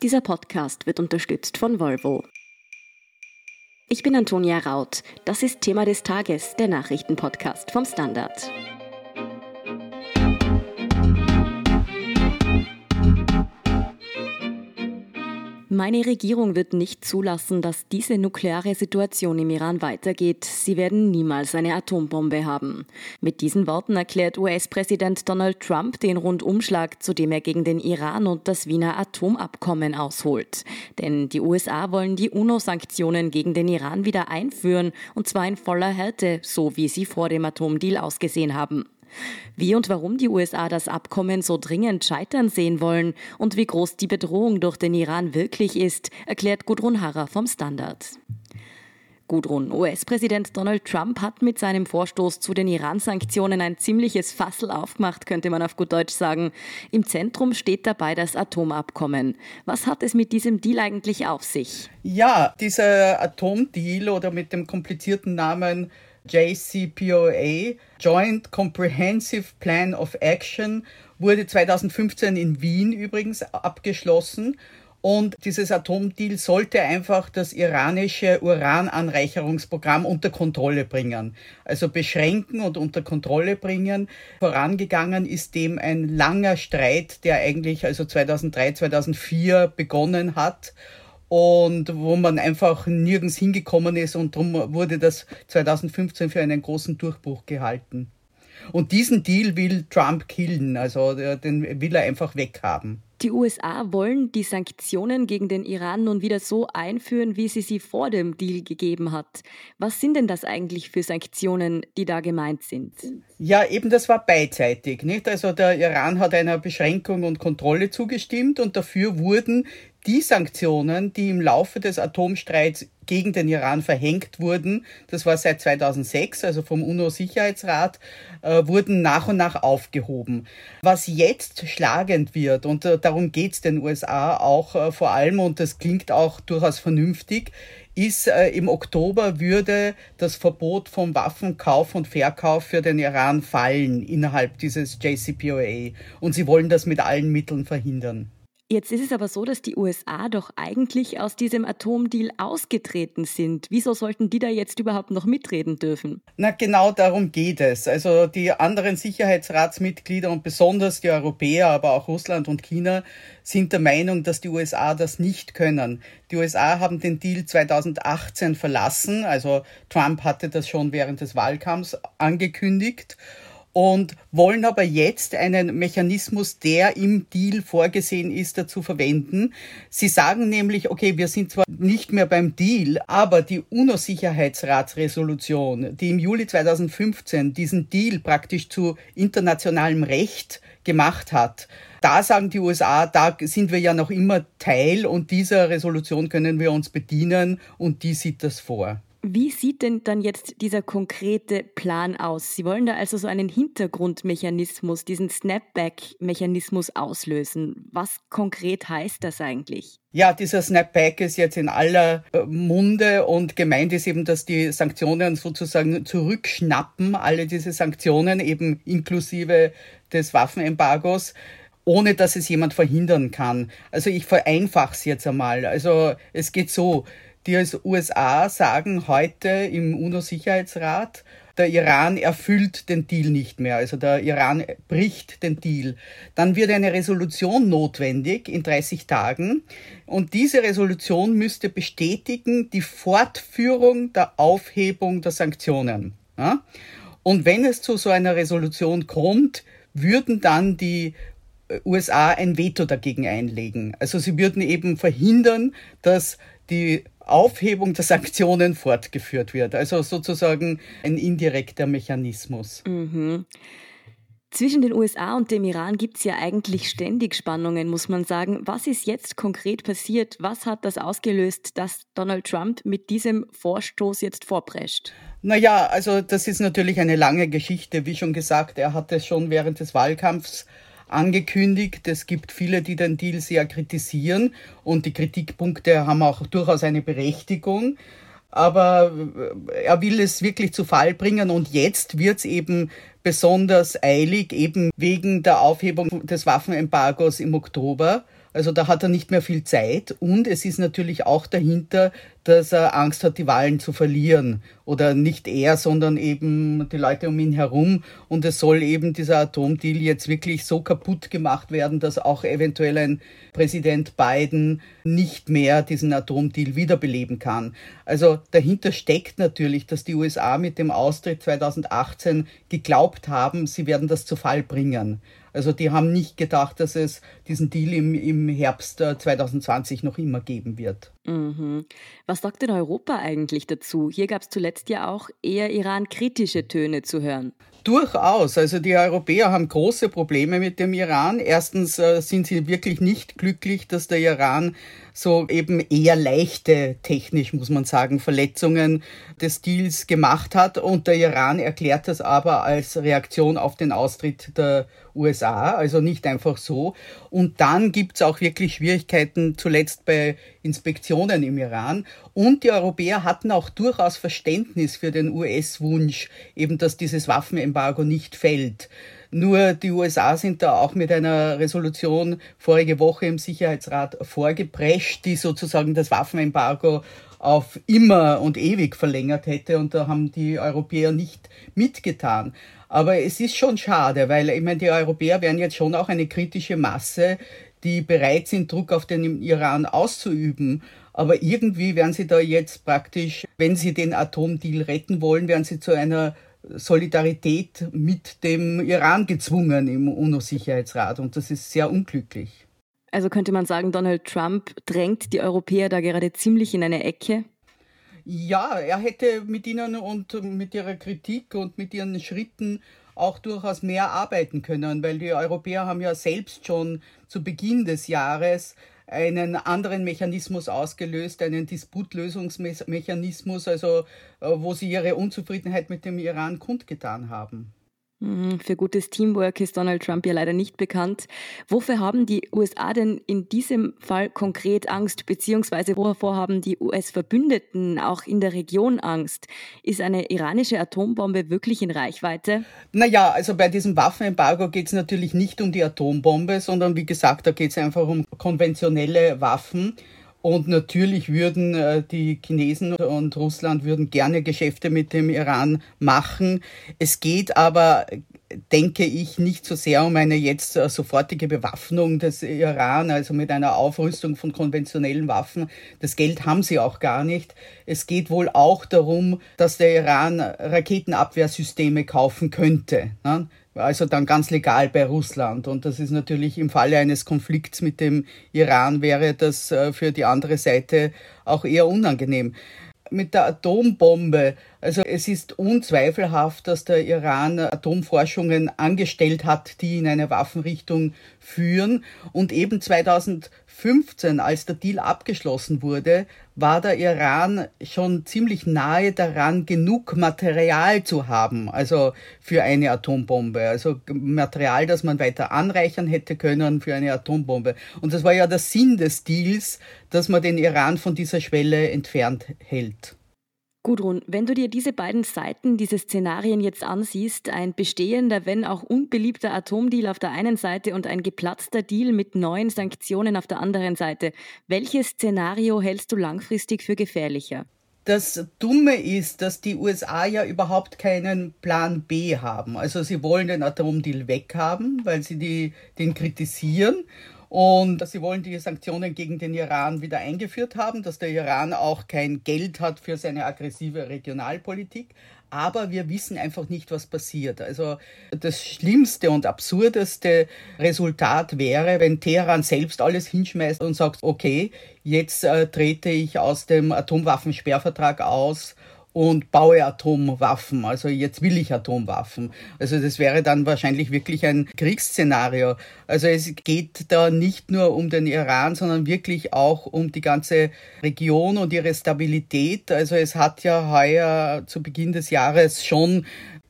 Dieser Podcast wird unterstützt von Volvo. Ich bin Antonia Raut. Das ist Thema des Tages, der Nachrichtenpodcast vom Standard. Meine Regierung wird nicht zulassen, dass diese nukleare Situation im Iran weitergeht. Sie werden niemals eine Atombombe haben. Mit diesen Worten erklärt US-Präsident Donald Trump den Rundumschlag, zu dem er gegen den Iran und das Wiener Atomabkommen ausholt. Denn die USA wollen die UNO-Sanktionen gegen den Iran wieder einführen, und zwar in voller Härte, so wie sie vor dem Atomdeal ausgesehen haben. Wie und warum die USA das Abkommen so dringend scheitern sehen wollen und wie groß die Bedrohung durch den Iran wirklich ist, erklärt Gudrun Harrer vom Standard. Gudrun, US-Präsident Donald Trump hat mit seinem Vorstoß zu den Iran-Sanktionen ein ziemliches Fassel aufgemacht, könnte man auf gut Deutsch sagen. Im Zentrum steht dabei das Atomabkommen. Was hat es mit diesem Deal eigentlich auf sich? Ja, dieser Atomdeal oder mit dem komplizierten Namen JCPOA, Joint Comprehensive Plan of Action, wurde 2015 in Wien übrigens abgeschlossen. Und dieses Atomdeal sollte einfach das iranische Urananreicherungsprogramm unter Kontrolle bringen. Also beschränken und unter Kontrolle bringen. Vorangegangen ist dem ein langer Streit, der eigentlich also 2003, 2004 begonnen hat und wo man einfach nirgends hingekommen ist und darum wurde das 2015 für einen großen Durchbruch gehalten. Und diesen Deal will Trump killen, also den will er einfach weghaben. Die USA wollen die Sanktionen gegen den Iran nun wieder so einführen, wie sie sie vor dem Deal gegeben hat. Was sind denn das eigentlich für Sanktionen, die da gemeint sind? Ja, eben das war beidseitig, nicht? Also der Iran hat einer Beschränkung und Kontrolle zugestimmt und dafür wurden die Sanktionen, die im Laufe des Atomstreits gegen den Iran verhängt wurden, das war seit 2006, also vom UNO-Sicherheitsrat, äh, wurden nach und nach aufgehoben. Was jetzt schlagend wird, und äh, darum geht es den USA auch äh, vor allem, und das klingt auch durchaus vernünftig, ist äh, im Oktober würde das Verbot vom Waffenkauf und Verkauf für den Iran fallen innerhalb dieses JCPOA. Und sie wollen das mit allen Mitteln verhindern. Jetzt ist es aber so, dass die USA doch eigentlich aus diesem Atomdeal ausgetreten sind. Wieso sollten die da jetzt überhaupt noch mitreden dürfen? Na, genau darum geht es. Also die anderen Sicherheitsratsmitglieder und besonders die Europäer, aber auch Russland und China sind der Meinung, dass die USA das nicht können. Die USA haben den Deal 2018 verlassen. Also Trump hatte das schon während des Wahlkampfs angekündigt und wollen aber jetzt einen Mechanismus, der im Deal vorgesehen ist, dazu verwenden. Sie sagen nämlich, okay, wir sind zwar nicht mehr beim Deal, aber die UNO-Sicherheitsratsresolution, die im Juli 2015 diesen Deal praktisch zu internationalem Recht gemacht hat, da sagen die USA, da sind wir ja noch immer Teil und dieser Resolution können wir uns bedienen und die sieht das vor. Wie sieht denn dann jetzt dieser konkrete Plan aus? Sie wollen da also so einen Hintergrundmechanismus, diesen Snapback-Mechanismus auslösen. Was konkret heißt das eigentlich? Ja, dieser Snapback ist jetzt in aller äh, Munde und gemeint ist eben, dass die Sanktionen sozusagen zurückschnappen, alle diese Sanktionen eben inklusive des Waffenembargos ohne dass es jemand verhindern kann. Also ich vereinfache es jetzt einmal. Also es geht so, die USA sagen heute im UNO-Sicherheitsrat, der Iran erfüllt den Deal nicht mehr, also der Iran bricht den Deal. Dann wird eine Resolution notwendig in 30 Tagen und diese Resolution müsste bestätigen die Fortführung der Aufhebung der Sanktionen. Und wenn es zu so einer Resolution kommt, würden dann die USA ein Veto dagegen einlegen. Also sie würden eben verhindern, dass die Aufhebung der Sanktionen fortgeführt wird. Also sozusagen ein indirekter Mechanismus. Mhm. Zwischen den USA und dem Iran gibt es ja eigentlich ständig Spannungen, muss man sagen. Was ist jetzt konkret passiert? Was hat das ausgelöst, dass Donald Trump mit diesem Vorstoß jetzt vorprescht? Naja, also das ist natürlich eine lange Geschichte. Wie schon gesagt, er hat es schon während des Wahlkampfs angekündigt. Es gibt viele, die den Deal sehr kritisieren und die Kritikpunkte haben auch durchaus eine Berechtigung. Aber äh, er will es wirklich zu Fall bringen und jetzt wird es eben besonders eilig, eben wegen der Aufhebung des Waffenembargos im Oktober Also da hat er nicht mehr viel Zeit und es ist natürlich auch dahinter, dass er Angst hat, die Wahlen zu verlieren. Oder nicht er, sondern eben die Leute um ihn herum. Und es soll eben dieser Atomdeal jetzt wirklich so kaputt gemacht werden, dass auch eventuell ein Präsident Biden nicht mehr diesen Atomdeal wiederbeleben kann. Also dahinter steckt natürlich, dass die USA mit dem Austritt 2018 geglaubt haben, sie werden das zu Fall bringen. Also die haben nicht gedacht, dass es diesen Deal im, im Herbst 2020 äh, noch immer geben wird. Mhm. Was sagt denn Europa eigentlich dazu? Hier gab es zuletzt ja auch eher Iran-kritische Töne zu hören. Durchaus. Also die Europäer haben große Probleme mit dem Iran. Erstens äh, sind sie wirklich nicht glücklich, dass der Iran so eben eher leichte, technisch muss man sagen, Verletzungen des Deals gemacht hat. Und der Iran erklärt das aber als Reaktion auf den Austritt der USA, also nicht einfach so. Und dann gibt's auch wirklich Schwierigkeiten, zuletzt bei Inspektionen im Iran. Und die Europäer hatten auch durchaus Verständnis für den US-Wunsch, eben dass dieses Waffenembargo nicht fällt. Nur die USA sind da auch mit einer Resolution vorige Woche im Sicherheitsrat vorgeprescht, die sozusagen das Waffenembargo auf immer und ewig verlängert hätte und da haben die Europäer nicht mitgetan. Aber es ist schon schade, weil ich meine, die Europäer wären jetzt schon auch eine kritische Masse, die bereit sind, Druck auf den Iran auszuüben. Aber irgendwie werden sie da jetzt praktisch, wenn sie den Atomdeal retten wollen, werden sie zu einer Solidarität mit dem Iran gezwungen im UNO-Sicherheitsrat. Und das ist sehr unglücklich. Also könnte man sagen, Donald Trump drängt die Europäer da gerade ziemlich in eine Ecke? Ja, er hätte mit ihnen und mit ihrer Kritik und mit ihren Schritten auch durchaus mehr arbeiten können, weil die Europäer haben ja selbst schon zu Beginn des Jahres einen anderen Mechanismus ausgelöst, einen Disputlösungsmechanismus, also äh, wo sie ihre Unzufriedenheit mit dem Iran kundgetan haben. Mhm, für gutes Teamwork ist Donald Trump ja leider nicht bekannt. Wofür haben die USA denn in diesem Fall konkret Angst, beziehungsweise wovor haben die US-Verbündeten auch in der Region Angst? Ist eine iranische Atombombe wirklich in Reichweite? Naja, also bei diesem Waffenembargo geht es natürlich nicht um die Atombombe, sondern wie gesagt, da geht es einfach um konventionelle Waffen. Und natürlich würden äh, die Chinesen und Russland würden gerne Geschäfte mit dem Iran machen. Es geht aber denke ich nicht so sehr um eine jetzt äh, sofortige Bewaffnung des Iran, also mit einer Aufrüstung von konventionellen Waffen. Das Geld haben sie auch gar nicht. Es geht wohl auch darum, dass der Iran Raketenabwehrsysteme kaufen könnte. Also dann ganz legal bei Russland. Und das ist natürlich im Falle eines Konflikts mit dem Iran wäre das äh, für die andere Seite auch eher unangenehm. Mit der Atombombe, also es ist unzweifelhaft, dass der Iran Atomforschungen angestellt hat, die in eine Waffenrichtung führen. Und eben 2015, als der Deal abgeschlossen wurde, war der Iran schon ziemlich nahe daran, genug Material zu haben, also für eine Atombombe. Also Material, das man weiter anreichern hätte können für eine Atombombe. Und das war ja der Sinn des Deals, dass man den Iran von dieser Schwelle entfernt hält. Gudrun, wenn du dir diese beiden Seiten, diese Szenarien jetzt ansiehst, ein bestehender, wenn auch unbeliebter Atomdeal auf der einen Seite und ein geplatzter Deal mit neuen Sanktionen auf der anderen Seite, welches Szenario hältst du langfristig für gefährlicher? Das Dumme ist, dass die USA ja überhaupt keinen Plan B haben. Also sie wollen den Atomdeal weghaben, weil sie die, den kritisieren und sie wollen die Sanktionen gegen den Iran wieder eingeführt haben, dass der Iran auch kein Geld hat für seine aggressive Regionalpolitik. Aber wir wissen einfach nicht, was passiert. Also das schlimmste und absurdeste Resultat wäre, wenn Teheran selbst alles hinschmeißt und sagt, okay, jetzt äh, trete ich aus dem Atomwaffensperrvertrag aus und baue Atomwaffen. Also jetzt will ich Atomwaffen. Also das wäre dann wahrscheinlich wirklich ein Kriegsszenario. Also es geht da nicht nur um den Iran, sondern wirklich auch um die ganze Region und ihre Stabilität. Also es hat ja heuer zu Beginn des Jahres schon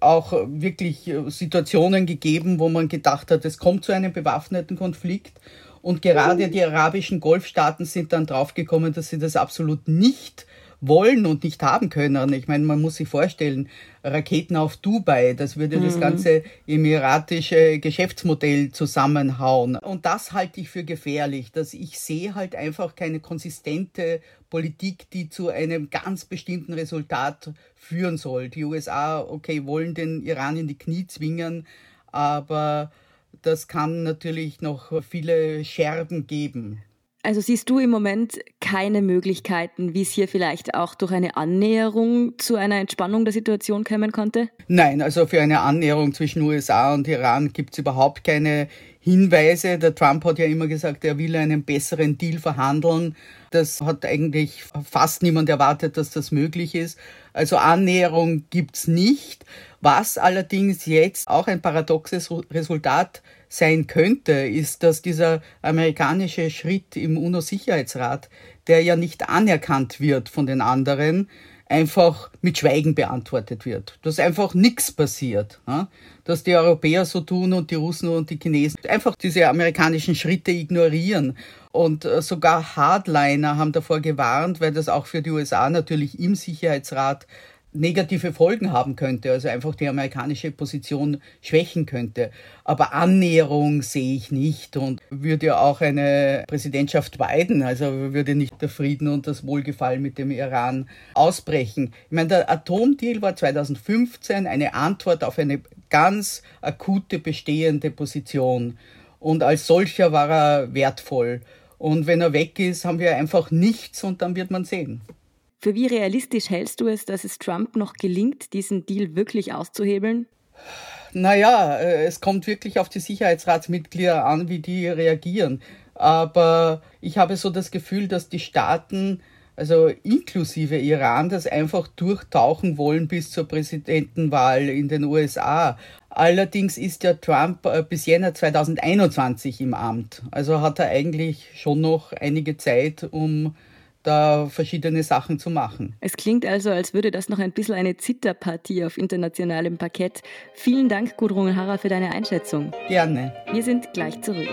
auch wirklich Situationen gegeben, wo man gedacht hat, es kommt zu einem bewaffneten Konflikt. Und gerade die arabischen Golfstaaten sind dann draufgekommen, dass sie das absolut nicht wollen und nicht haben können. Ich meine, man muss sich vorstellen, Raketen auf Dubai, das würde mhm. das ganze emiratische Geschäftsmodell zusammenhauen. Und das halte ich für gefährlich, dass ich sehe halt einfach keine konsistente Politik, die zu einem ganz bestimmten Resultat führen soll. Die USA, okay, wollen den Iran in die Knie zwingen, aber das kann natürlich noch viele Scherben geben. Also siehst du im Moment keine Möglichkeiten, wie es hier vielleicht auch durch eine Annäherung zu einer Entspannung der Situation kommen konnte? Nein, also für eine Annäherung zwischen USA und Iran gibt es überhaupt keine Hinweise. Der Trump hat ja immer gesagt, er will einen besseren Deal verhandeln. Das hat eigentlich fast niemand erwartet, dass das möglich ist. Also Annäherung gibt's nicht. Was allerdings jetzt auch ein paradoxes Resultat sein könnte, ist, dass dieser amerikanische Schritt im UNO-Sicherheitsrat, der ja nicht anerkannt wird von den anderen, einfach mit Schweigen beantwortet wird. Dass einfach nichts passiert. Dass die Europäer so tun und die Russen und die Chinesen einfach diese amerikanischen Schritte ignorieren. Und äh, sogar Hardliner haben davor gewarnt, weil das auch für die USA natürlich im Sicherheitsrat negative Folgen haben könnte, also einfach die amerikanische Position schwächen könnte. Aber Annäherung sehe ich nicht und würde ja auch eine Präsidentschaft Biden, also würde nicht der Frieden und das Wohlgefallen mit dem Iran ausbrechen. Ich meine, der Atomdeal war 2015 eine Antwort auf eine ganz akute bestehende Position und als solcher war er wertvoll. Und wenn er weg ist, haben wir einfach nichts und dann wird man sehen. Für wie realistisch hältst du es, dass es Trump noch gelingt, diesen Deal wirklich auszuhebeln? Naja, äh, es kommt wirklich auf die Sicherheitsratsmitglieder an, wie die reagieren. Aber ich habe so das Gefühl, dass die Staaten, also inklusive Iran, das einfach durchtauchen wollen bis zur Präsidentenwahl in den USA. Allerdings ist ja Trump äh, bis Jänner 2021 im Amt. Also hat er eigentlich schon noch einige Zeit, um da verschiedene Sachen zu machen. Es klingt also, als würde das noch ein bisschen eine Zitterpartie auf internationalem Parkett. Vielen Dank, Gudrun Harrer, für deine Einschätzung. Gerne. Wir sind gleich zurück.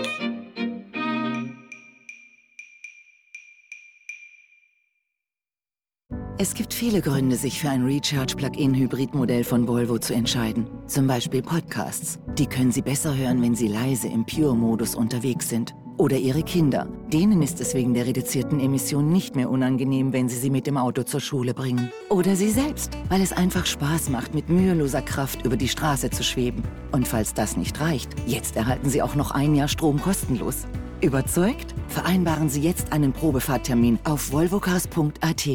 Es gibt viele Gründe, sich für ein Recharge-Plug-in-Hybrid-Modell von Volvo zu entscheiden. Zum Beispiel Podcasts. Die können Sie besser hören, wenn Sie leise im Pure-Modus unterwegs sind. Oder Ihre Kinder. Denen ist es wegen der reduzierten Emissionen nicht mehr unangenehm, wenn Sie sie mit dem Auto zur Schule bringen. Oder Sie selbst, weil es einfach Spaß macht, mit müheloser Kraft über die Straße zu schweben. Und falls das nicht reicht, jetzt erhalten Sie auch noch ein Jahr Strom kostenlos. Überzeugt? Vereinbaren Sie jetzt einen Probefahrttermin auf volvocars.at.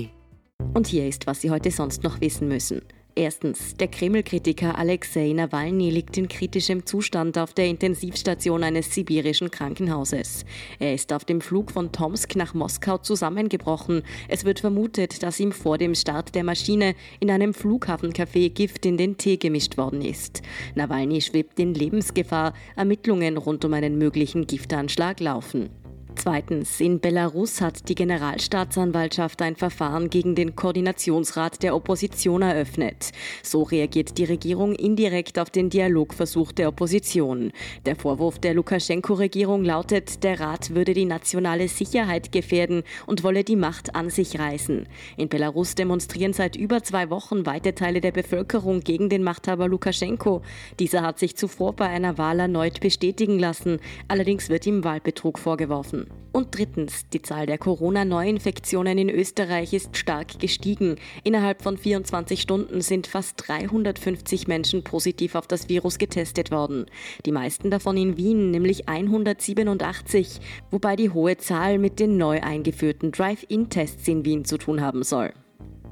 Und hier ist, was Sie heute sonst noch wissen müssen. Erstens, der Kreml-Kritiker Alexei Nawalny liegt in kritischem Zustand auf der Intensivstation eines sibirischen Krankenhauses. Er ist auf dem Flug von Tomsk nach Moskau zusammengebrochen. Es wird vermutet, dass ihm vor dem Start der Maschine in einem Flughafencafé Gift in den Tee gemischt worden ist. Nawalny schwebt in Lebensgefahr. Ermittlungen rund um einen möglichen Giftanschlag laufen. Zweitens, in Belarus hat die Generalstaatsanwaltschaft ein Verfahren gegen den Koordinationsrat der Opposition eröffnet. So reagiert die Regierung indirekt auf den Dialogversuch der Opposition. Der Vorwurf der Lukaschenko-Regierung lautet, der Rat würde die nationale Sicherheit gefährden und wolle die Macht an sich reißen. In Belarus demonstrieren seit über zwei Wochen weite Teile der Bevölkerung gegen den Machthaber Lukaschenko. Dieser hat sich zuvor bei einer Wahl erneut bestätigen lassen. Allerdings wird ihm Wahlbetrug vorgeworfen. Und drittens, die Zahl der Corona-Neuinfektionen in Österreich ist stark gestiegen. Innerhalb von 24 Stunden sind fast 350 Menschen positiv auf das Virus getestet worden. Die meisten davon in Wien, nämlich 187, wobei die hohe Zahl mit den neu eingeführten Drive-In-Tests in Wien zu tun haben soll.